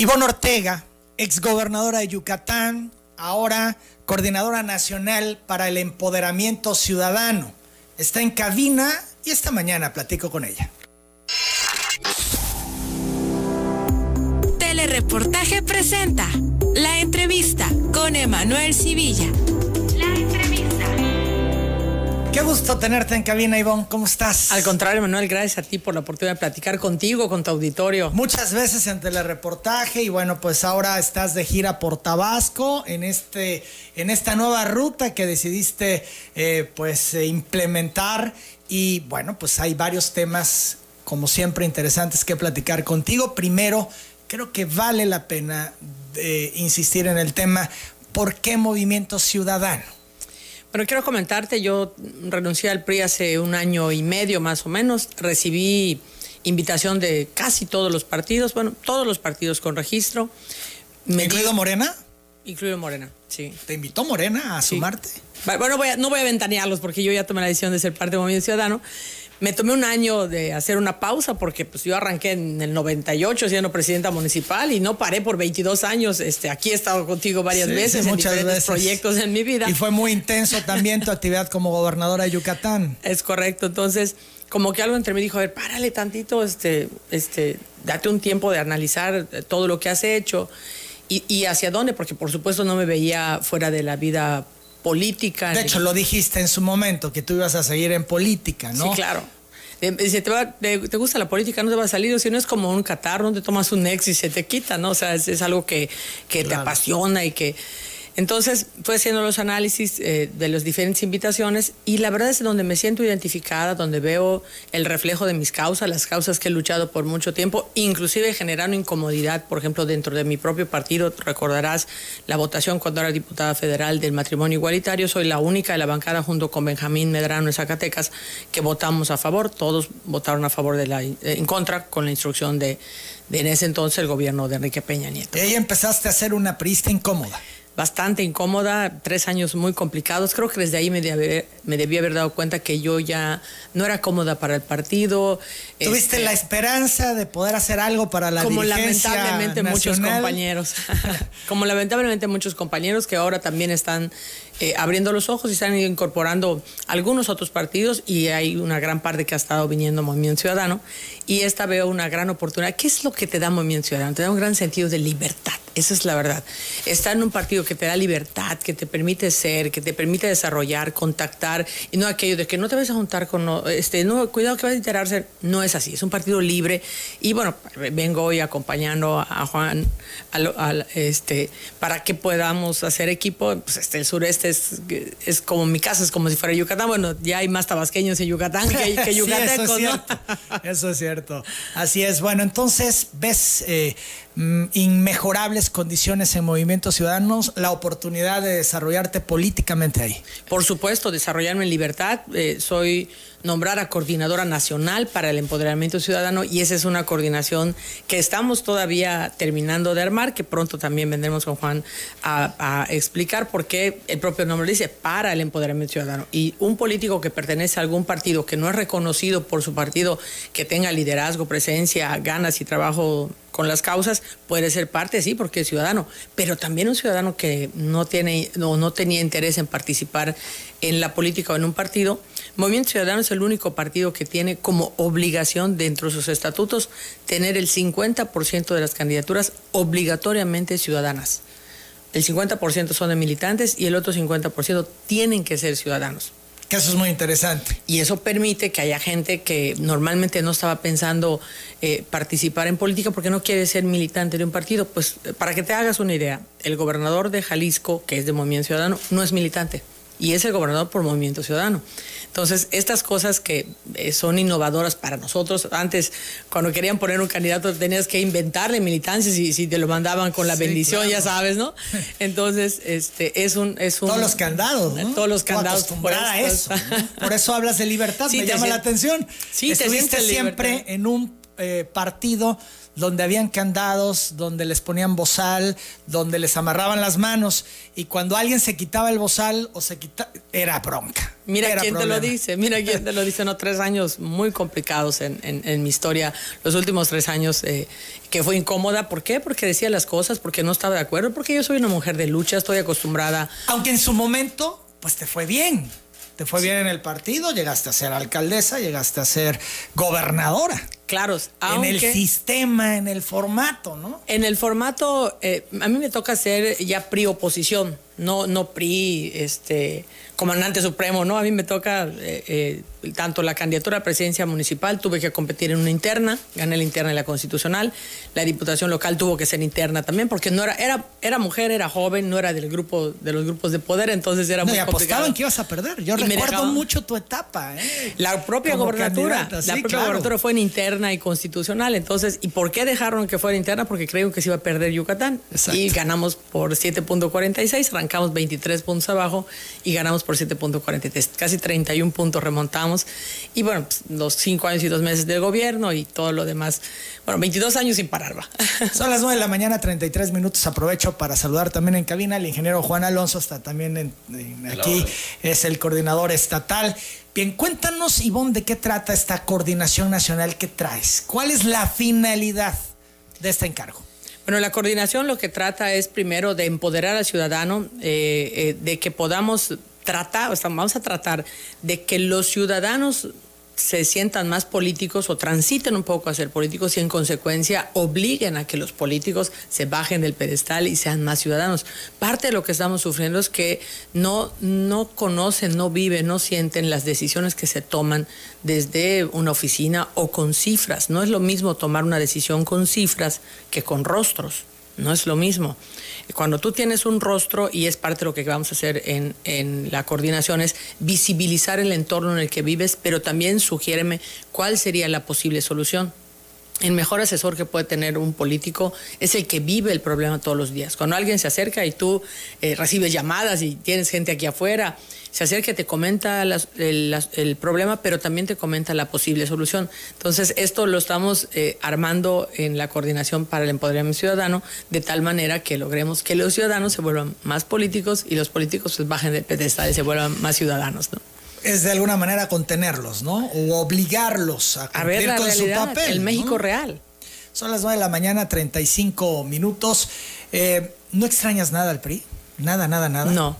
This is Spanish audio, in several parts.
Ivonne Ortega, exgobernadora de Yucatán, ahora coordinadora nacional para el empoderamiento ciudadano. Está en cabina y esta mañana platico con ella. Telereportaje presenta la entrevista con Emanuel Civilla. Qué gusto tenerte en cabina, Ivonne. ¿Cómo estás? Al contrario, Manuel, gracias a ti por la oportunidad de platicar contigo, con tu auditorio. Muchas veces en telereportaje y bueno, pues ahora estás de gira por Tabasco en este, en esta nueva ruta que decidiste eh, pues eh, implementar y bueno, pues hay varios temas como siempre interesantes que platicar contigo. Primero, creo que vale la pena eh, insistir en el tema ¿por qué movimiento ciudadano? Bueno, quiero comentarte, yo renuncié al PRI hace un año y medio más o menos, recibí invitación de casi todos los partidos, bueno, todos los partidos con registro. Me ¿Incluido Morena? Incluido Morena, sí. ¿Te invitó Morena a sumarte? Bueno, no voy a ventanearlos porque yo ya tomé la decisión de ser parte del Movimiento Ciudadano, me tomé un año de hacer una pausa porque pues yo arranqué en el 98 siendo presidenta municipal y no paré por 22 años. Este, aquí he estado contigo varias veces en diferentes proyectos en mi vida. Y fue muy intenso también tu actividad como gobernadora de Yucatán. Es correcto. Entonces, como que algo entre mí dijo, a ver, párale tantito, este, este, date un tiempo de analizar todo lo que has hecho y, y hacia dónde, porque por supuesto no me veía fuera de la vida política. De hecho, lo dijiste en su momento, que tú ibas a seguir en política, ¿no? Sí, claro. Si te, gusta la política, no te va a salir, si no es como un catarro, te tomas un ex y se te quita, ¿no? O sea, es, algo que, que te apasiona y que entonces fue haciendo los análisis eh, de las diferentes invitaciones y la verdad es donde me siento identificada, donde veo el reflejo de mis causas, las causas que he luchado por mucho tiempo, inclusive generando incomodidad, por ejemplo, dentro de mi propio partido, recordarás la votación cuando era diputada federal del matrimonio igualitario, soy la única de la bancada junto con Benjamín Medrano en Zacatecas que votamos a favor, todos votaron a favor de la, eh, en contra con la instrucción de, de en ese entonces el gobierno de Enrique Peña Nieto. Y ahí empezaste a ser una priista incómoda bastante incómoda, tres años muy complicados. Creo que desde ahí me, debí, me debí haber dado cuenta que yo ya no era cómoda para el partido. ¿Tuviste este, la esperanza de poder hacer algo para la Como lamentablemente muchos compañeros. como lamentablemente muchos compañeros que ahora también están eh, abriendo los ojos y están incorporando algunos otros partidos y hay una gran parte que ha estado viniendo Movimiento Ciudadano y esta veo una gran oportunidad. ¿Qué es lo que te da Movimiento Ciudadano? Te da un gran sentido de libertad, esa es la verdad. Estar en un partido que te da libertad, que te permite ser, que te permite desarrollar, contactar y no aquello de que no te vas a juntar con, este, no, cuidado que vas a enterarse, no es así, es un partido libre y bueno, vengo hoy acompañando a Juan este, para que podamos hacer equipo, pues este, el sureste es, como mi casa, es como si fuera Yucatán. Bueno, ya hay más tabasqueños en Yucatán que, que yucatecos, eso, es eso es cierto. Así es. Bueno, entonces ves eh, mm, inmejorables condiciones en Movimiento Ciudadanos, la oportunidad de desarrollarte políticamente ahí. Por supuesto, desarrollarme en libertad. Eh, soy nombrada coordinadora nacional para el empoderamiento ciudadano y esa es una coordinación que estamos todavía terminando de armar, que pronto también vendremos con Juan a, a explicar por qué el propio nombre dice para el empoderamiento ciudadano. Y un político que pertenece a algún partido que no es reconocido por su partido, que tenga liderazgo, presencia, ganas y trabajo con las causas, puede ser parte, sí, porque es ciudadano, pero también un ciudadano que no, tiene, no, no tenía interés en participar en la política o en un partido. Movimiento Ciudadano es el único partido que tiene como obligación dentro de sus estatutos tener el 50% de las candidaturas obligatoriamente ciudadanas. El 50% son de militantes y el otro 50% tienen que ser ciudadanos. Que eso es muy interesante. Y eso permite que haya gente que normalmente no estaba pensando eh, participar en política porque no quiere ser militante de un partido. Pues eh, para que te hagas una idea, el gobernador de Jalisco, que es de Movimiento Ciudadano, no es militante y es el gobernador por Movimiento Ciudadano. Entonces, estas cosas que eh, son innovadoras para nosotros, antes cuando querían poner un candidato tenías que inventarle militancia si, si te lo mandaban con la bendición, ya sabes, ¿no? Entonces, este es un es un todos los candados, ¿no? Todos los candados por eso. Por eso hablas de libertad, me llama la atención. Sí, Estuviste siempre en un eh, partido donde habían candados, donde les ponían bozal, donde les amarraban las manos y cuando alguien se quitaba el bozal o se quitaba, era bronca. Mira quién te lo dice, mira quién te lo dice, no, tres años muy complicados en, en, mi historia, los últimos tres años eh, que fue incómoda, ¿por qué? Porque decía las cosas, porque no estaba de acuerdo, porque yo soy una mujer de lucha, estoy acostumbrada. Aunque en su momento, pues te fue bien te fue bien en el partido, llegaste a ser alcaldesa, llegaste a ser gobernadora. Claro, en el sistema, en el formato, ¿no? En el formato, eh, a mí me toca ser ya PRI oposición, no, no PRI, este, comandante supremo, ¿no? A mí me toca eh, eh, tanto la candidatura a presidencia municipal, tuve que competir en una interna, gané la interna y la constitucional, la diputación local tuvo que ser interna también, porque no era, era, era mujer, era joven, no era del grupo, de los grupos de poder, entonces era muy y apostaban que ibas a perder. Yo recuerdo mucho tu etapa, ¿eh? La propia gobernatura, la propia gobernatura fue en interna y constitucional, entonces, ¿y por qué dejaron que fuera interna? Porque creyeron que se iba a perder Yucatán. Y ganamos por 7.46, arrancamos 23 puntos abajo y ganamos por por 7.43, casi 31 puntos remontamos. Y bueno, pues, los cinco años y dos meses del gobierno y todo lo demás. Bueno, 22 años sin parar, va. Son las 9 de la mañana, 33 minutos. Aprovecho para saludar también en cabina al ingeniero Juan Alonso, está también en, aquí, es el coordinador estatal. Bien, cuéntanos, Ivonne, de qué trata esta coordinación nacional que traes. ¿Cuál es la finalidad de este encargo? Bueno, la coordinación lo que trata es primero de empoderar al ciudadano, eh, eh, de que podamos tratar, vamos a tratar de que los ciudadanos se sientan más políticos o transiten un poco a ser políticos y en consecuencia obliguen a que los políticos se bajen del pedestal y sean más ciudadanos. Parte de lo que estamos sufriendo es que no, no conocen, no viven, no sienten las decisiones que se toman desde una oficina o con cifras. No es lo mismo tomar una decisión con cifras que con rostros. No es lo mismo. Cuando tú tienes un rostro, y es parte de lo que vamos a hacer en, en la coordinación, es visibilizar el entorno en el que vives, pero también sugiéreme cuál sería la posible solución. El mejor asesor que puede tener un político es el que vive el problema todos los días. Cuando alguien se acerca y tú eh, recibes llamadas y tienes gente aquí afuera, se acerca y te comenta el, problema, pero también te comenta la posible solución. Entonces, esto lo estamos eh, armando en la coordinación para el empoderamiento ciudadano, de tal manera que logremos que los ciudadanos se vuelvan más políticos y los políticos pues, bajen de pedestal y se vuelvan más ciudadanos. ¿no? Es de alguna manera contenerlos, ¿no? O obligarlos a cumplir con su papel. El México real. Son las 9 de la mañana, 35 minutos. Eh, ¿No extrañas nada al PRI? Nada, nada, nada. No.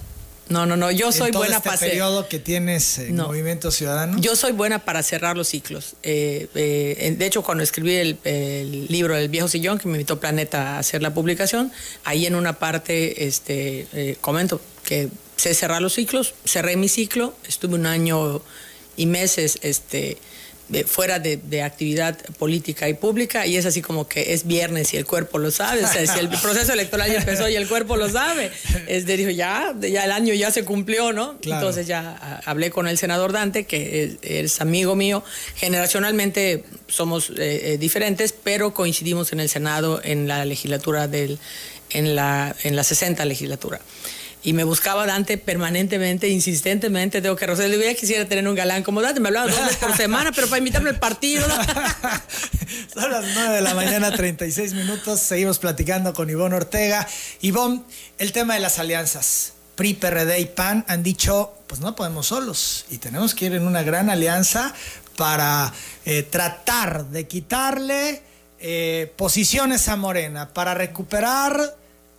No, no, no. Yo soy buena este para periodo que tienes en Movimiento Ciudadano? Yo soy buena para cerrar los ciclos. Eh, eh, de hecho, cuando escribí el, el, libro El viejo sillón, que me invitó Planeta a hacer la publicación, ahí en una parte este, comento que sé cerrar los ciclos, cerré mi ciclo, estuve un año y meses este, fuera de, actividad política y pública y es así como que es viernes y el cuerpo lo sabe, o sea, si el proceso electoral ya empezó y el cuerpo lo sabe, es de dijo ya, ya el año ya se cumplió, ¿no? Entonces ya hablé con el senador Dante, que es, amigo mío, generacionalmente somos eh, eh, diferentes, pero coincidimos en el Senado en la legislatura del, en la, en la 60 legislatura y me buscaba Dante permanentemente, insistentemente. Tengo que Rosel, ya quisiera tener un galán como Dante. Me hablaba dos veces por semana, pero para invitarme al partido. Son las 9 de la mañana, 36 minutos. Seguimos platicando con Ivonne Ortega. Ivonne, el tema de las alianzas. PRI, PRD y PAN han dicho, pues no podemos solos y tenemos que ir en una gran alianza para eh, tratar de quitarle eh, posiciones a Morena, para recuperar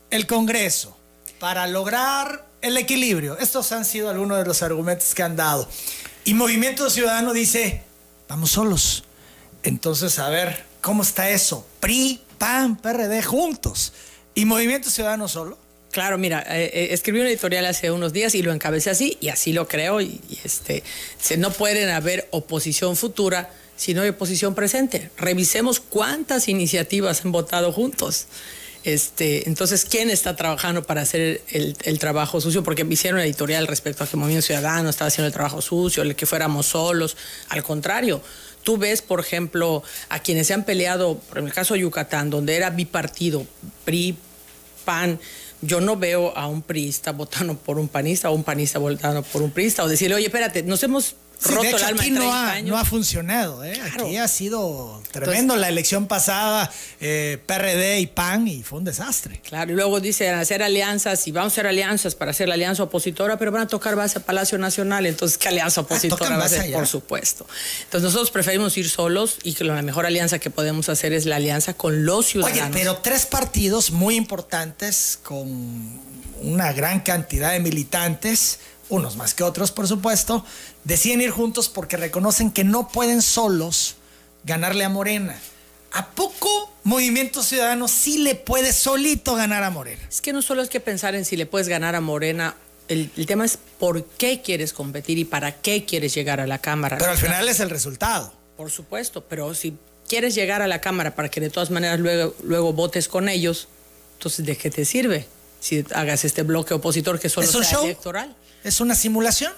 el Congreso para lograr el equilibrio. Estos han sido algunos de los argumentos que han dado. Y Movimiento Ciudadano dice, vamos solos. Entonces, a ver, ¿cómo está eso? PRI, PAN, PRD juntos. ¿Y Movimiento Ciudadano solo? Claro, mira, eh, eh, escribí un editorial hace unos días y lo encabecé así, y así lo creo, y, este, no pueden haber oposición futura si no hay oposición presente. Revisemos cuántas iniciativas han votado juntos. Este, entonces, ¿quién está trabajando para hacer el, trabajo sucio? Porque me hicieron editorial respecto a que Movimiento Ciudadano estaba haciendo el trabajo sucio, el que fuéramos solos. Al contrario, tú ves, por ejemplo, a quienes se han peleado, en el caso de Yucatán, donde era bipartido, PRI, PAN, yo no veo a un priista votando por un panista o un panista votando por un priista o decirle, oye, espérate, nos hemos roto de hecho, el alma aquí no 30 ha, años. no ha funcionado. ¿eh? Claro. Aquí ha sido tremendo. la elección pasada, eh, PRD y PAN, y fue un desastre. Claro, y luego dicen hacer alianzas y vamos a hacer alianzas para hacer la alianza opositora, pero van a tocar base a Palacio Nacional, entonces ¿qué alianza opositora Ah, va a base ser? Por supuesto. Entonces nosotros preferimos ir solos y que la mejor alianza que podemos hacer es la alianza con los ciudadanos. Oye, pero tres partidos muy importantes con una gran cantidad de militantes, unos más que otros, por supuesto, deciden ir juntos porque reconocen que no pueden solos ganarle a Morena. ¿A poco Movimiento Ciudadano sí le puede solito ganar a Morena? Es que no solo es que pensar en si le puedes ganar a Morena, el, el tema es por qué quieres competir y para qué quieres llegar a la Cámara. Pero al final es el resultado. Por supuesto, pero si quieres llegar a la Cámara para que de todas maneras luego, luego votes con ellos, entonces ¿de qué te sirve? Si hagas este bloque opositor que solo ¿Es sea show? electoral. ¿Es una simulación?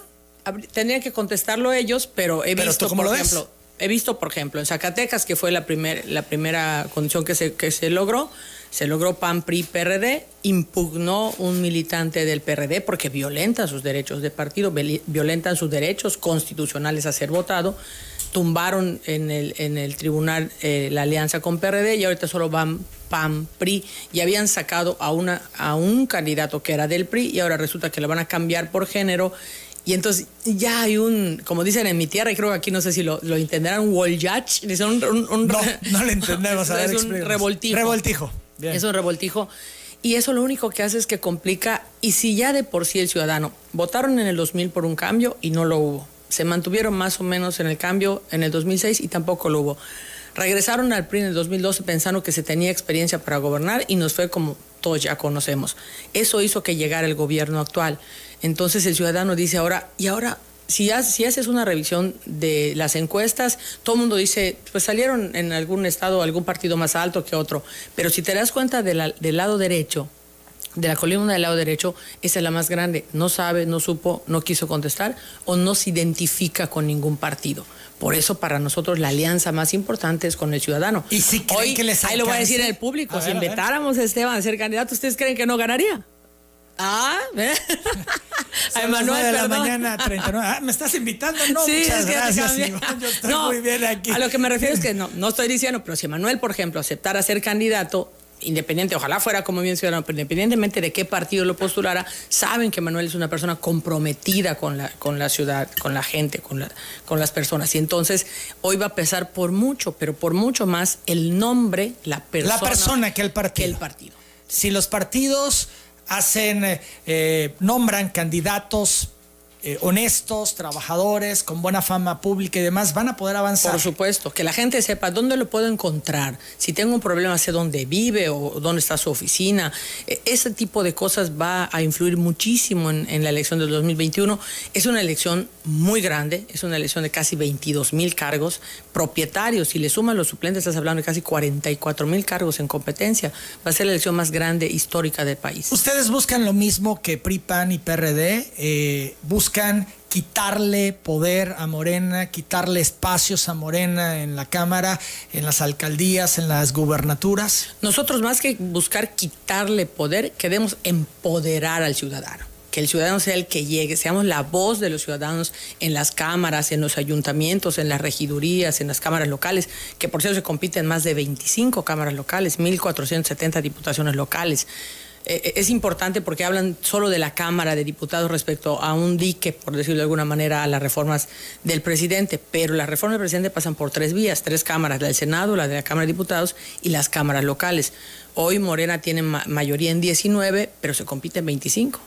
Tendrían que contestarlo ellos, pero he Pero visto, ¿tú cómo por lo ves? ejemplo, he visto, por ejemplo, en Zacatecas, que fue la, primer, la primera condición que se, que se logró, se logró PAN, PRI, PRD, impugnó un militante del PRD porque violenta sus derechos de partido, violentan sus derechos constitucionales a ser votado, tumbaron en el, en el tribunal eh, la alianza con PRD y ahorita solo van PAN, PRI y habían sacado a, una, a un candidato que era del PRI y ahora resulta que lo van a cambiar por género y entonces ya hay un, como dicen en mi tierra, y creo que aquí no sé si lo, lo entenderán, un Woljach, dicen un, un, un- No, no le entendemos. A ver, es un. Revoltijo. Bien. Es un revoltijo. Y eso lo único que hace es que complica. Y si ya de por sí el ciudadano votaron en el 2000 por un cambio y no lo hubo. Se mantuvieron más o menos en el cambio en el 2006 y tampoco lo hubo. Regresaron al PRI en el 2012 pensando que se tenía experiencia para gobernar y nos fue como todos ya conocemos. Eso hizo que llegara el gobierno actual. Entonces el ciudadano dice ahora, y ahora si, si haces una revisión de las encuestas, todo el mundo dice, pues salieron en algún estado algún partido más alto que otro, pero si te das cuenta del lado derecho, de la columna del lado derecho, esa es la más grande. No sabe, no supo, no quiso contestar o no se identifica con ningún partido. Por eso para nosotros la alianza más importante es con el ciudadano. ¿Y si creen Hoy, que les ahí lo voy a decir en el alcance? público, A si ver, invitáramos a Esteban a ser candidato, ¿ustedes creen que no ganaría? Ah, ¿eh? a nueve de la perdón. mañana, 39. Ah, ¿Me estás invitando? No, Sí, muchas es que gracias. Iván. Yo estoy No, muy bien aquí. A lo que me refiero es que no, no estoy diciendo, pero si Manuel, por ejemplo, aceptara ser candidato, independiente, ojalá fuera como bien ciudadano, pero independientemente de qué partido lo postulara, saben que Manuel es una persona comprometida con la, con la ciudad, con la gente, con, la- con las personas. Y entonces hoy va a pesar por mucho, pero por mucho más el nombre, la persona. La persona que el partido. que el partido. Si los partidos hacen, eh, eh, nombran candidatos eh, honestos, trabajadores, con buena fama pública y demás, van a poder avanzar. Por supuesto, que la gente sepa dónde lo puedo encontrar. Si tengo un problema, sé dónde vive o dónde está su oficina. E- Ese tipo de cosas va a influir muchísimo en, en la elección del 2021. Es una elección muy grande, es una elección de casi 22 mil cargos propietarios. Si le suman los suplentes, estás hablando de casi 44 mil cargos en competencia. Va a ser la elección más grande histórica del país. Ustedes buscan lo mismo que PRI, PAN y PRD, eh, buscan quitarle poder a Morena, quitarle espacios a Morena en la Cámara, en las alcaldías, en las gubernaturas. Nosotros más que buscar quitarle poder, queremos empoderar al ciudadano. Que el ciudadano sea el que llegue, seamos la voz de los ciudadanos en las cámaras, en los ayuntamientos, en las regidurías, en las cámaras locales, que por cierto se compiten más de 25 cámaras locales, 1.470 diputaciones locales. Eh, es importante porque hablan solo de la Cámara de Diputados respecto a un dique, por decirlo de alguna manera, a las reformas del presidente. Pero las reformas del presidente pasan por tres vías, tres cámaras, la del Senado, la de la Cámara de Diputados y las cámaras locales. Hoy Morena tiene ma- mayoría en 19, pero se compite en 25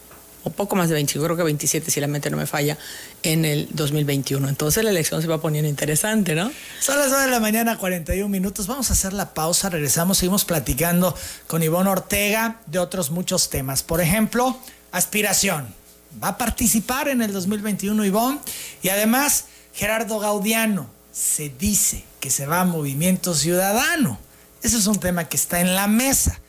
o poco más de 25, creo que 27 si la mente no me falla, en el 2021. Entonces la elección se va poniendo interesante, ¿no? Son las 9 de la mañana, 41 minutos. Vamos a hacer la pausa, regresamos, seguimos platicando con Ivonne Ortega de otros muchos temas. Por ejemplo, aspiración. Va a participar en el 2021 Ivonne. Y además, Gerardo Gaudiano se dice que se va a Movimiento Ciudadano. Ese es un tema que está en la mesa.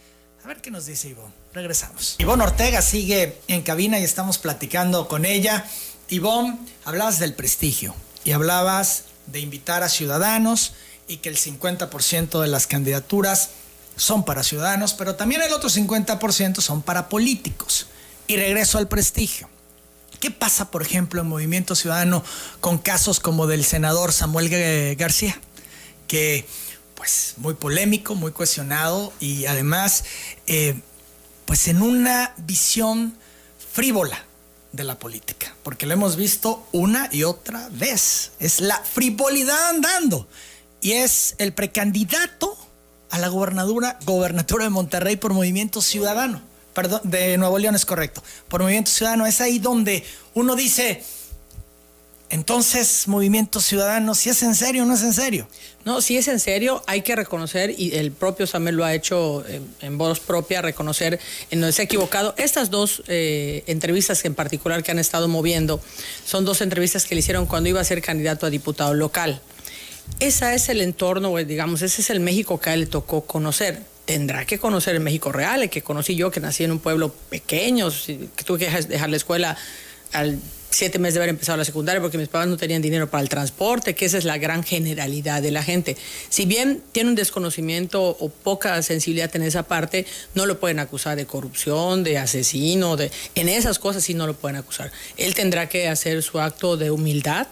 A ver qué nos dice Ivonne. Regresamos. Ivonne Ortega sigue en cabina y estamos platicando con ella. Ivonne, hablabas del prestigio y hablabas de invitar a ciudadanos y que el 50% de las candidaturas son para ciudadanos, pero también el otro 50% son para políticos. Y regreso al prestigio. ¿Qué pasa, por ejemplo, en Movimiento Ciudadano con casos como del senador Samuel García? Que, pues, muy polémico, muy cuestionado y además, eh, pues, en una visión frívola de la política, porque lo hemos visto una y otra vez. Es la frivolidad andando y es el precandidato a la gobernadura, gobernatura de Monterrey por Movimiento Ciudadano perdón, de Nuevo León es correcto, por Movimiento Ciudadano, es ahí donde uno dice, entonces, Movimiento Ciudadano, si es en serio o no es en serio. No, si es en serio, hay que reconocer, y el propio Samuel lo ha hecho en, voz propia, reconocer en donde se ha equivocado. Estas dos eh, entrevistas en particular que han estado moviendo son dos entrevistas que le hicieron cuando iba a ser candidato a diputado local. Ese es el entorno, digamos, ese es el México que a él le tocó conocer tendrá que conocer el México real, el que conocí yo, que nací en un pueblo pequeño, que tuve que dejar la escuela al siete meses de haber empezado la secundaria porque mis padres no tenían dinero para el transporte, que esa es la gran generalidad de la gente. Si bien tiene un desconocimiento o poca sensibilidad en esa parte, no lo pueden acusar de corrupción, de asesino, de en esas cosas sí no lo pueden acusar. Él tendrá que hacer su acto de humildad,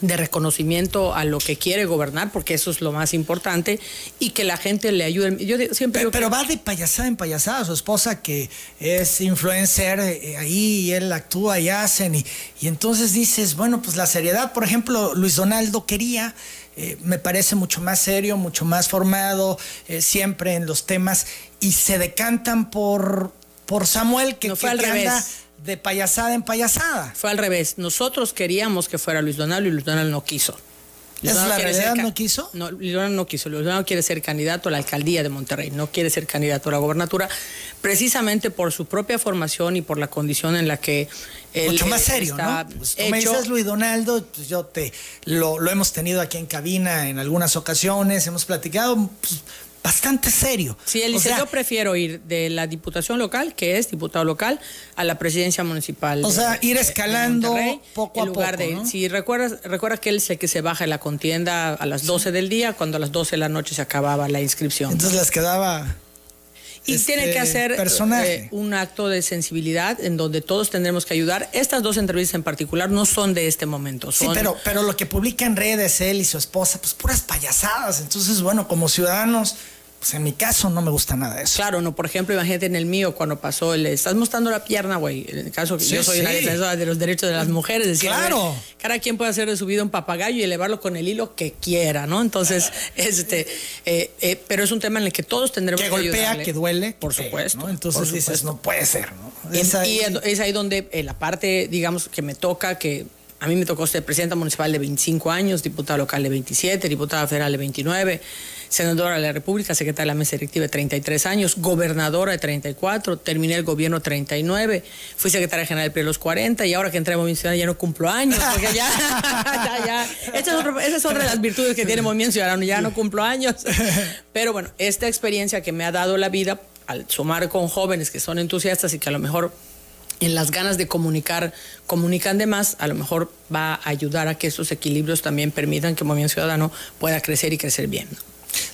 de reconocimiento a lo que quiere gobernar, porque eso es lo más importante, y que la gente le ayude. Yo siempre pero, va de payasada en payasada, su esposa que es influencer, eh, ahí él actúa y hacen, y, y, entonces dices, bueno, pues la seriedad, por ejemplo, Luis Donaldo quería, eh, me parece mucho más serio, mucho más formado, eh, siempre en los temas, y se decantan por, por Samuel, que, no fue al revés de payasada en payasada. Fue al revés. Nosotros queríamos que fuera Luis Donaldo y Luis Donaldo no quiso. ¿Es la realidad no quiso? No, Luis Donaldo no quiso. Luis Donaldo quiere ser candidato a la alcaldía de Monterrey, no quiere ser candidato a la gobernatura, precisamente por su propia formación y por la condición en la que él Mucho más serio, ¿no? Pues tú me dices Luis Donaldo, pues yo te lo, lo, hemos tenido aquí en cabina en algunas ocasiones, hemos platicado, pues, bastante serio. Sí, él dice, yo prefiero ir de la diputación local, que es diputado local, a la presidencia municipal. O sea, ir escalando poco a lugar poco. De, Si recuerdas, recuerda que él es el que se baja de la contienda a las 12 del día, cuando a las 12 de la noche se acababa la inscripción. Entonces les quedaba... Y tiene que este, hacer eh, un acto de sensibilidad en donde todos tendremos que ayudar. Estas dos entrevistas en particular no son de este momento. Sí, pero, pero lo que publica en redes él y su esposa, pues puras payasadas. Entonces, bueno, como ciudadanos pues en mi caso no me gusta nada eso. Claro, no, por ejemplo, imagínate en el mío cuando pasó el estás mostrando la pierna, güey. En el caso que yo soy una defensora de los derechos de las mujeres, decía, claro. cada quien puede hacer de su vida un papagayo y elevarlo con el hilo que quiera, ¿no? Entonces, este, eh, eh, pero es un tema en el que todos tendremos que, que golpea, que duele, por supuesto. ¿no? Entonces dices, no puede ser, ¿no? y, es ahí donde eh, la parte, digamos, que me toca, que a mí me tocó ser presidenta municipal de 25 años, diputada local de 27, diputada federal de 29 senadora de la República, secretaria de la mesa directiva de 33 años, gobernadora de 34, terminé el gobierno 39, fui secretaria general PRI los 40 y ahora que entré a Movimiento Ciudadano ya no cumplo años, porque ya, ya, ya, esa es, otra, de las virtudes que tiene Movimiento Ciudadano, ya no cumplo años. Pero bueno, esta experiencia que me ha dado la vida, al sumar con jóvenes que son entusiastas y que a lo mejor en las ganas de comunicar, comunican de más, a lo mejor va a ayudar a que esos equilibrios también permitan que Movimiento Ciudadano pueda crecer y crecer bien.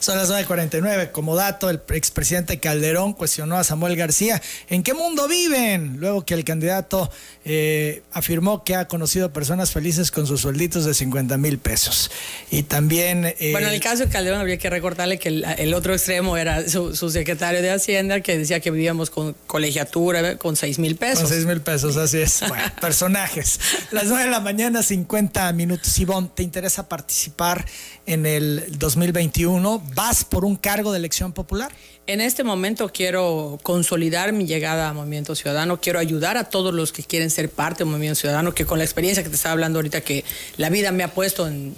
Son las 9.49. Como dato, el expresidente Calderón cuestionó a Samuel García ¿en qué mundo viven? Luego que el candidato eh, afirmó que ha conocido personas felices con sus suelditos de 50 mil pesos. Y también... Eh, bueno, en el caso de Calderón habría que recordarle que el, otro extremo era su, secretario de Hacienda que decía que vivíamos con colegiatura con 6 mil pesos. Con 6 mil pesos, así es. Bueno, personajes. Las 9 de la mañana, 50 minutos. Ivonne, ¿te interesa participar en el 2021? ¿Vas por un cargo de elección popular? En este momento quiero consolidar mi llegada a Movimiento Ciudadano, quiero ayudar a todos los que quieren ser parte del Movimiento Ciudadano, que con la experiencia que te estaba hablando ahorita, que la vida me ha puesto en,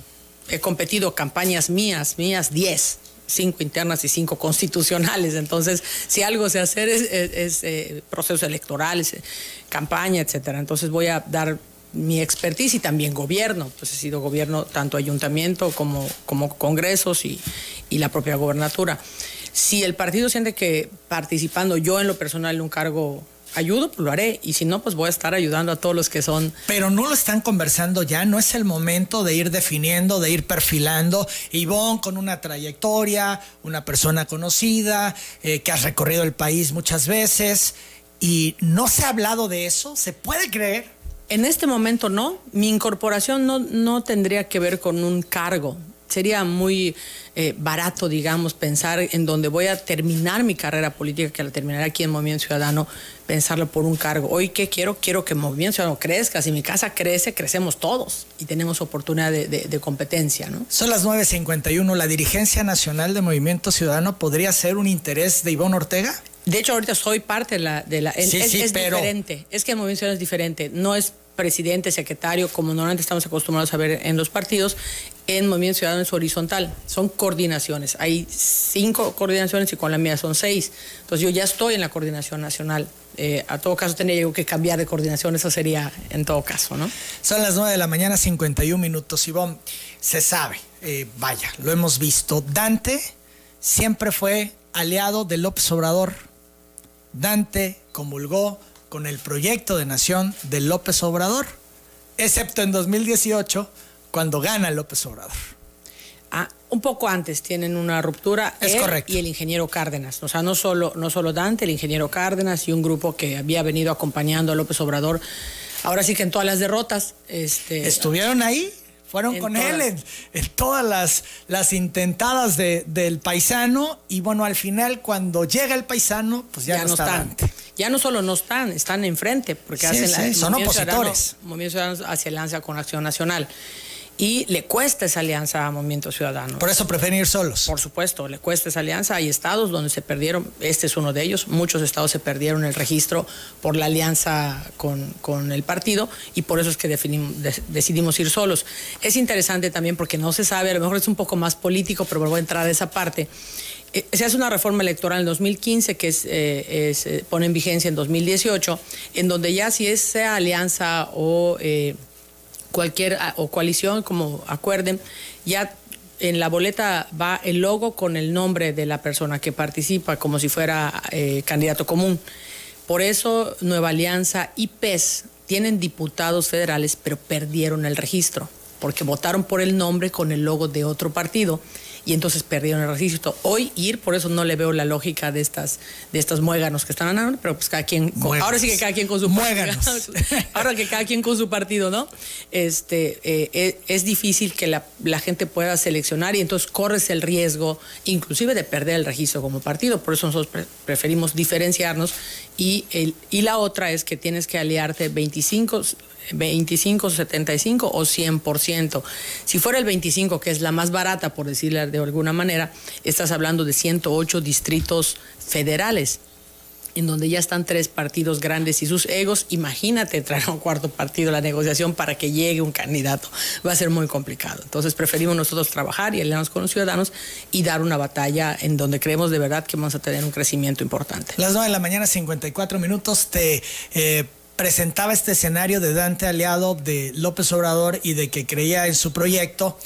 he competido campañas mías, mías 10, cinco internas y cinco constitucionales. Entonces, si algo se hacer es, es, eh, procesos electorales, eh, campaña, etcétera. Entonces voy a dar mi expertise y también gobierno, pues he sido gobierno tanto ayuntamiento como, como congresos y, y la propia gobernatura. Si el partido siente que participando yo en lo personal en un cargo ayudo, pues lo haré. Y si no, pues voy a estar ayudando a todos los que son. Pero no lo están conversando ya, no es el momento de ir definiendo, de ir perfilando. Ivonne con una trayectoria, una persona conocida, eh, que has recorrido el país muchas veces. Y no se ha hablado de eso, ¿se puede creer? En este momento no. Mi incorporación no, no tendría que ver con un cargo. Sería muy eh, barato, digamos, pensar en donde voy a terminar mi carrera política, que la terminaré aquí en Movimiento Ciudadano, pensarlo por un cargo. Hoy, ¿qué quiero? Quiero que Movimiento Ciudadano crezca. Si mi casa crece, crecemos todos y tenemos oportunidad de, competencia. ¿no? Son las 9.51. ¿La dirigencia nacional de Movimiento Ciudadano podría ser un interés de Ivonne Ortega? De hecho, ahorita soy parte de la... De la sí, es, sí, es pero... diferente. Es que el Movimiento Ciudadano es diferente. No es presidente, secretario, como normalmente estamos acostumbrados a ver en los partidos, en Movimiento Ciudadano es horizontal, son coordinaciones. Hay cinco coordinaciones y con la mía son seis. Entonces yo ya estoy en la coordinación nacional. Eh, a todo caso tendría yo que cambiar de coordinación, eso sería en todo caso, ¿no? Son las 9 de la mañana, 51 minutos. Ivonne, se sabe, eh, vaya, lo hemos visto. Dante siempre fue aliado de López Obrador. Dante comulgó con el proyecto de nación de López Obrador, excepto en 2018, cuando gana López Obrador. Ah, un poco antes tienen una ruptura es él correcto. y el ingeniero Cárdenas. O sea, no solo, no solo Dante, el ingeniero Cárdenas y un grupo que había venido acompañando a López Obrador. Ahora sí que en todas las derrotas. Este, Estuvieron ahí, fueron En con todas. él en, en todas las, las intentadas de- del paisano y bueno, al final cuando llega el paisano, pues ya, ya, no, no está están. Ya no solo no están, están enfrente, porque Sí, hacen sí, la, son Ciudadano- opositores. Movimiento Ciudadano hace alianza con Acción Nacional. Y le cuesta esa alianza a Movimiento Ciudadano. Por eso prefieren ir solos. Por supuesto, le cuesta esa alianza. Hay estados donde se perdieron, este es uno de ellos, muchos estados se perdieron el registro por la alianza con, con el partido y por eso es que de- decidimos ir solos. Es interesante también porque no se sabe, a lo mejor es un poco más político, pero voy a entrar a esa parte. Eh, se hace una reforma electoral en 2015 que es, eh, es, eh, pone en vigencia en 2018, en donde ya si es sea alianza o... eh, cualquier o coalición, como acuerden, ya en la boleta va el logo con el nombre de la persona que participa, como si fuera eh, candidato común. Por eso Nueva Alianza y PES tienen diputados federales, pero perdieron el registro, porque votaron por el nombre con el logo de otro partido y entonces perdieron el registro. Hoy ir, por eso no le veo la lógica de estas, de estos muéganos que están ganando, pero pues cada quien, con- ahora sí que cada quien con su Muéganos. ahora que cada quien con su partido, ¿no? Este, eh, eh, es difícil que la, la gente pueda seleccionar y entonces corres el riesgo, inclusive de perder el registro como partido. Por eso nosotros pre- preferimos diferenciarnos. Y, el, y la otra es que tienes que aliarte 25, 25, 75 o 100%. Si fuera el 25, que es la más barata, por decirlo de alguna manera, estás hablando de 108 distritos federales en donde ya están tres partidos grandes y sus egos, imagínate traer a un cuarto partido la negociación para que llegue un candidato. Va a ser muy complicado. Entonces preferimos nosotros trabajar y aliarnos con los ciudadanos y dar una batalla en donde creemos de verdad que vamos a tener un crecimiento importante. Las 9 de la mañana, 54 minutos, te eh, presentaba este escenario de Dante aliado de López Obrador y de que creía en su proyecto.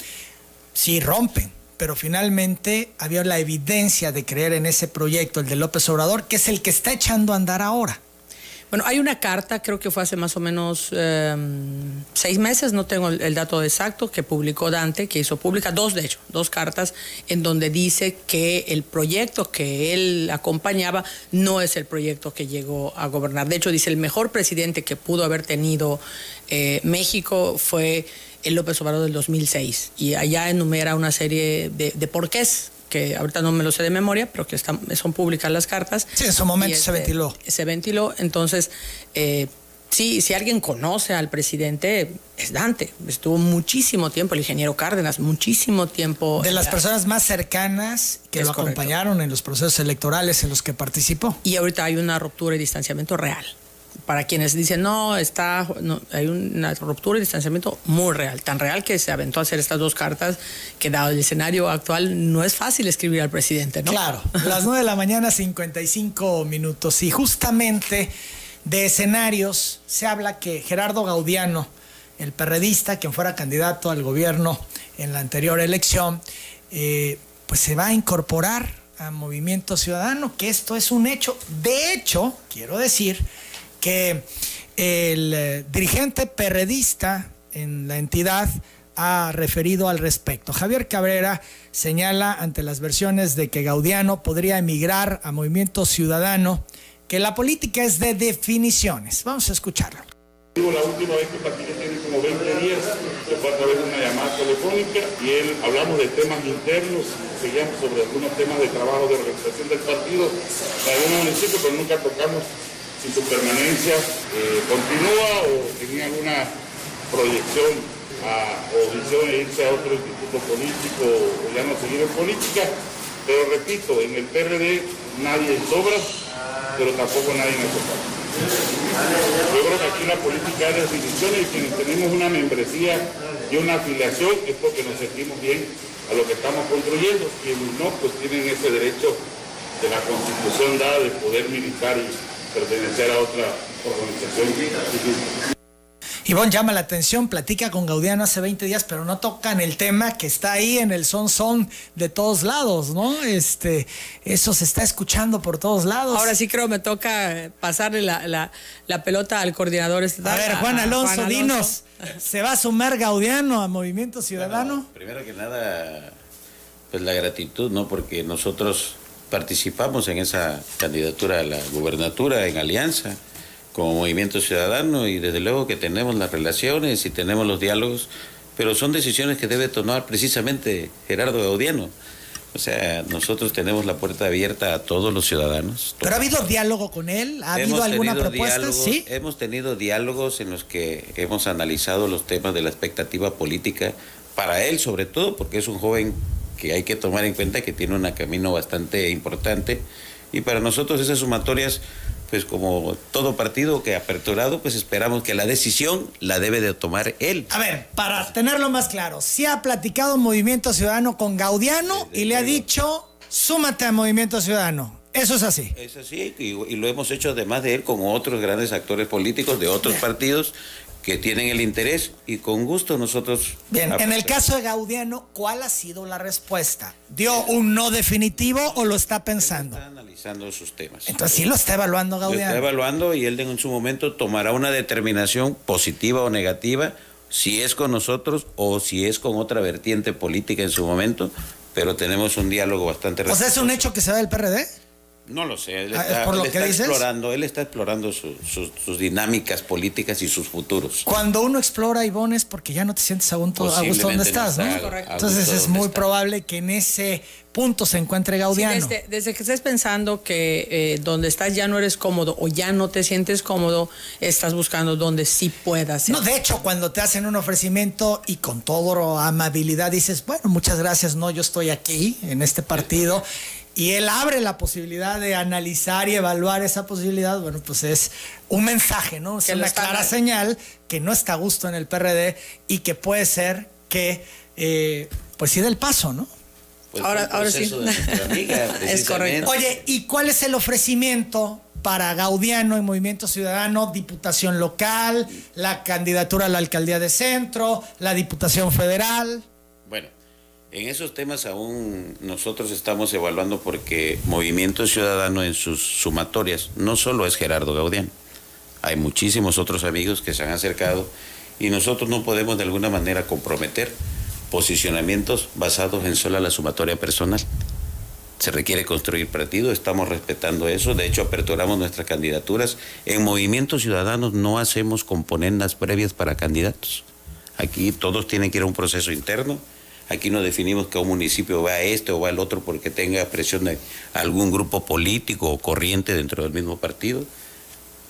Sí, rompen, pero finalmente había la evidencia de creer en ese proyecto, el de López Obrador, que es el que está echando a andar ahora. Bueno, hay una carta, creo que fue hace más o menos eh, seis meses, no tengo el, el, dato exacto, que publicó Dante, que hizo pública, dos de hecho, dos cartas, en donde dice que el proyecto que él acompañaba no es el proyecto que llegó a gobernar. De hecho, dice, el mejor presidente que pudo haber tenido eh, México fue el López Obrador del 2006, y allá enumera una serie de, de porqués que ahorita no me lo sé de memoria, pero que están, son públicas las cartas. Sí, en su momento este, se ventiló. Se ventiló, entonces, eh, sí, si alguien conoce al presidente, es Dante. Estuvo muchísimo tiempo, el ingeniero Cárdenas, muchísimo tiempo. De las personas más cercanas que Es lo correcto. acompañaron en los procesos electorales en los que participó. Y ahorita hay una ruptura y distanciamiento real. Para quienes dicen, no, está, hay una ruptura y distanciamiento muy real, tan real que se aventó a hacer estas dos cartas, que dado el escenario actual no es fácil escribir al presidente, ¿no? Claro, las 9 de la mañana, 55 minutos. Y justamente de escenarios se habla que Gerardo Gaudiano, el perredista, quien fuera candidato al gobierno en la anterior elección, eh, pues se va a incorporar a Movimiento Ciudadano, que esto es un hecho. De hecho, quiero decir que el eh, dirigente perredista en la entidad ha referido al respecto. Javier Cabrera señala ante las versiones de que Gaudiano podría emigrar a Movimiento Ciudadano que la política es de definiciones. Vamos a escucharlo. La última vez que platiqué tiene como 20 días, se fue a través de una llamada telefónica y él hablamos de temas internos, seguíamos sobre algunos temas de trabajo de organización del partido de algunos municipios, pero nunca tocamos si su permanencia eh, continúa o tenía alguna proyección o visión de irse a otro instituto político o ya no seguir en política. Pero repito, en el PRD nadie sobra, pero tampoco nadie necesita. Yo creo que aquí la política de decisiones y quienes tenemos una membresía y una afiliación es porque nos sentimos bien a lo que estamos construyendo. Quienes no, pues tienen ese derecho de la constitución dada de poder militar y pertenecer a otra organización. Ivonne llama la atención, platica con Gaudiano hace 20 días, pero no tocan el tema que está ahí en el son son de todos lados, ¿no? Este, eso se está escuchando por todos lados. Ahora sí creo me toca pasarle la, pelota al coordinador A ver, Juan Alonso, dinos, ¿se va a sumar Gaudiano a Movimiento Ciudadano? primero que nada, pues la gratitud, ¿no? Porque nosotros participamos en esa candidatura a la gubernatura en alianza como movimiento ciudadano y desde luego que tenemos las relaciones y tenemos los diálogos, pero son decisiones que debe tomar precisamente Gerardo Gaudiano. O sea, nosotros tenemos la puerta abierta a todos los ciudadanos. ¿Pero ha habido diálogo con él? ¿Ha habido alguna propuesta? Sí. Hemos tenido diálogos en los que hemos analizado los temas de la expectativa política para él sobre todo, porque es un joven que hay que tomar en cuenta que tiene un camino bastante importante y para nosotros esas sumatorias pues como todo partido que ha aperturado, pues esperamos que la decisión la debe de tomar él. A ver, para tenerlo más claro, si ha platicado Movimiento Ciudadano con Gaudiano y le ha dicho, súmate a Movimiento Ciudadano. Eso es así. Es así, y, lo hemos hecho además de él con otros grandes actores políticos de otros partidos que tienen el interés y con gusto nosotros... Bien, en el caso de Gaudiano, ¿cuál ha sido la respuesta? ¿Dio un no definitivo o lo está pensando? Está analizando sus temas. Entonces sí lo está evaluando Gaudiano. Lo está evaluando y él en su momento tomará una determinación positiva o negativa, si es con nosotros o si es con otra vertiente política en su momento, pero tenemos un diálogo bastante... O sea, ¿es un hecho que se da del PRD? No lo sé, él ah, está, explorando, él está explorando sus dinámicas políticas y sus futuros. Cuando uno explora, Ivonne, es porque ya no te sientes a gusto, donde estás, ¿no? Entonces es muy probable que en ese punto se encuentre Gaudiano. desde, que estés pensando que eh, donde estás ya no eres cómodo o ya no te sientes cómodo, estás buscando donde sí puedas. Ser. No, de hecho, cuando te hacen un ofrecimiento y con toda amabilidad dices, bueno, muchas gracias, no, yo estoy aquí en este partido y él abre la posibilidad de analizar y evaluar esa posibilidad, bueno, pues es un mensaje, ¿no? Es una clara señal que no está a gusto en el PRD y que puede ser que, eh, pues sí, del paso, ¿no? Pues ahora, ahora sí. es correcto. Oye, ¿y cuál es el ofrecimiento para Gaudiano en Movimiento Ciudadano, diputación local, la candidatura a la alcaldía de centro, la diputación federal? En esos temas aún nosotros estamos evaluando porque Movimiento Ciudadano en sus sumatorias no solo es Gerardo Gaudián, hay muchísimos otros amigos que se han acercado y nosotros no podemos de alguna manera comprometer posicionamientos basados en sola la sumatoria personal. Se requiere construir partido, estamos respetando eso, de hecho aperturamos nuestras candidaturas. En Movimiento Ciudadano no hacemos componendas previas para candidatos. Aquí todos tienen que ir a un proceso interno Aquí no definimos que un municipio va a este o va al otro porque tenga presión de algún grupo político o corriente dentro del mismo partido.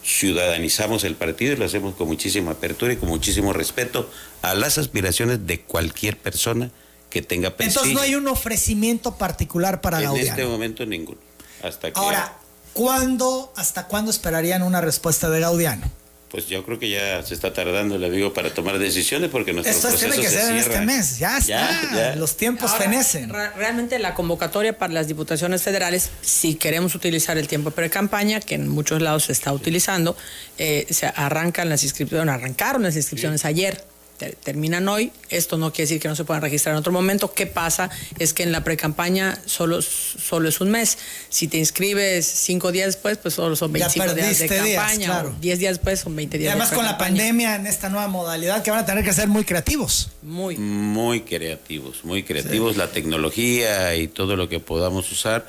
Ciudadanizamos el partido y lo hacemos con muchísima apertura y con muchísimo respeto a las aspiraciones de cualquier persona que tenga prestigio. Entonces no hay un ofrecimiento particular para En este momento ninguno. Hasta Ahora, ¿cuándo, hasta cuándo esperarían una respuesta de Gaudiano? Pues yo creo que ya se está tardando, le digo, para tomar decisiones porque nuestro Esto tiene que ser en este mes, ya está, los tiempos fenecen. realmente la convocatoria para las diputaciones federales, si queremos utilizar el tiempo de pre-campaña, que en muchos lados se está utilizando, eh, se arrancan las inscripciones, arrancaron las inscripciones ayer terminan hoy. Esto no quiere decir que no se puedan registrar en otro momento. ¿Qué pasa? Es que en la pre-campaña solo, solo es un mes. Si te inscribes cinco días después, pues solo son 25 días de campaña. Diez días después son 20 días. Y además con la pandemia en esta nueva modalidad que van a tener que ser muy creativos. Muy. Muy creativos, muy creativos. La tecnología y todo lo que podamos usar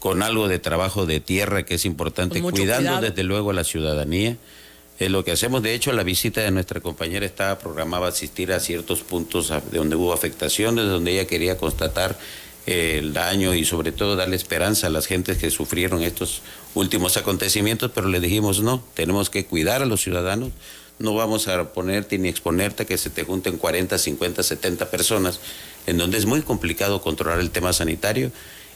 con algo de trabajo de tierra que es importante, cuidando desde luego a la ciudadanía Es lo que hacemos. De hecho, la visita de nuestra compañera estaba programada a asistir a ciertos puntos de donde hubo afectaciones, donde ella quería constatar eh, el daño y sobre todo darle esperanza a las gentes que sufrieron estos últimos acontecimientos, pero le dijimos no, tenemos que cuidar a los ciudadanos, no vamos a ponerte ni exponerte a que se te junten 40, 50, 70 personas, en donde es muy complicado controlar el tema sanitario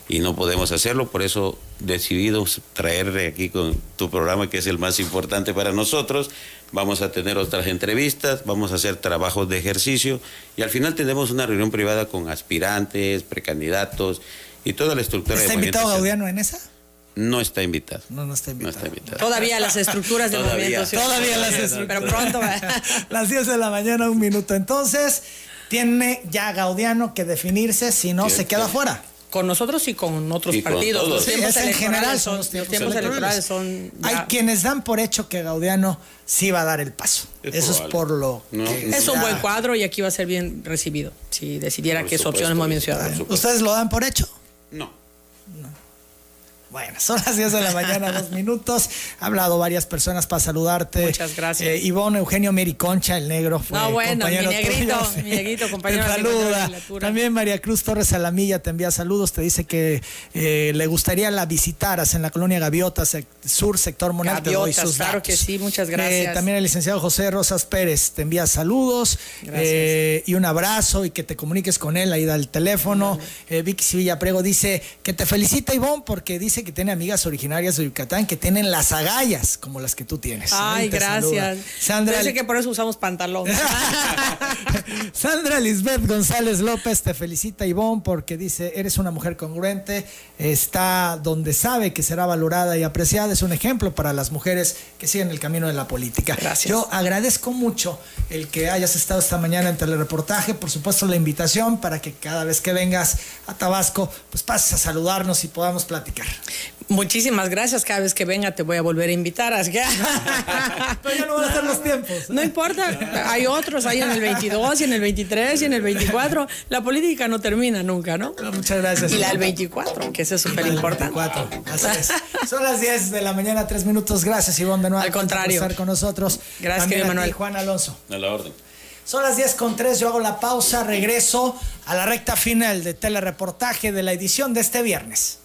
y no podemos hacerlo, por eso decidimos traer aquí con tu programa que es el más importante para nosotros. Vamos a tener otras entrevistas, vamos a hacer trabajos de ejercicio y al final tenemos una reunión privada con aspirantes, precandidatos y toda la estructura. ¿Está invitado Gaudiano en esa? No está invitado. No, no está invitado. Todavía las estructuras de movimiento. Todavía las estructuras. Pero pronto va. las 10 de la mañana, un minuto. Entonces, tiene ya Gaudiano que definirse, si no, se queda fuera con nosotros y con otros partidos. los tiempos en general son los tiempos, electorales. son Hay quienes dan por hecho que Gaudiano sí va a dar el paso. Eso es por lo que Es un buen cuadro y aquí va a ser bien recibido si decidiera que es opción el Movimiento Ciudadano. ¿Ustedes lo dan por hecho? No. Bueno, son las 10 de la mañana, dos minutos. Ha hablado varias personas para saludarte. Muchas gracias. Eh, Ivonne Eugenio Mericoncha, el negro. Fue no, bueno, mi negrito, mi negrito, compañero. Te saluda. También María Cruz Torres Alamilla te envía saludos. Te dice que eh, le gustaría la visitaras en la colonia Gaviotas, sur, sector Monal. Gaviotas, claro que sí, muchas gracias. Eh, también el licenciado José Rosas Pérez te envía saludos eh, y un abrazo y que te comuniques con él ahí da el teléfono. Vicky Sevilla Prego dice que te felicita Ivonne porque dice que tiene amigas originarias de Yucatán que tienen las agallas como las que tú tienes. Ay, gracias. Sandra. Parece que por eso usamos pantalón. Sandra Lisbeth González López te felicita, Ivonne, porque dice: eres una mujer congruente, está donde sabe que será valorada y apreciada. Es un ejemplo para las mujeres que siguen el camino de la política. Gracias. Yo agradezco mucho el que hayas estado esta mañana en telereportaje, por supuesto, la invitación para que cada vez que vengas a Tabasco, pues pases a saludarnos y podamos platicar. Muchísimas gracias. Cada vez que venga te voy a volver a invitar. Así que... Pero ya no van a estar los tiempos. No importa. Hay otros ahí en el 22 y en el 23 y en el 24. La política no termina nunca, ¿no? muchas gracias. Y la del 24, que eso es súper importante. 24. Así es. Son las 10 de la mañana, 3 minutos. Gracias, Ivonne, de nuevo. Al contrario. Por estar con nosotros. Gracias, También Manuel. Juan Alonso. A la orden. Son las 10 con 3, yo hago la pausa, regreso a la recta final de telereportaje de la edición de este viernes.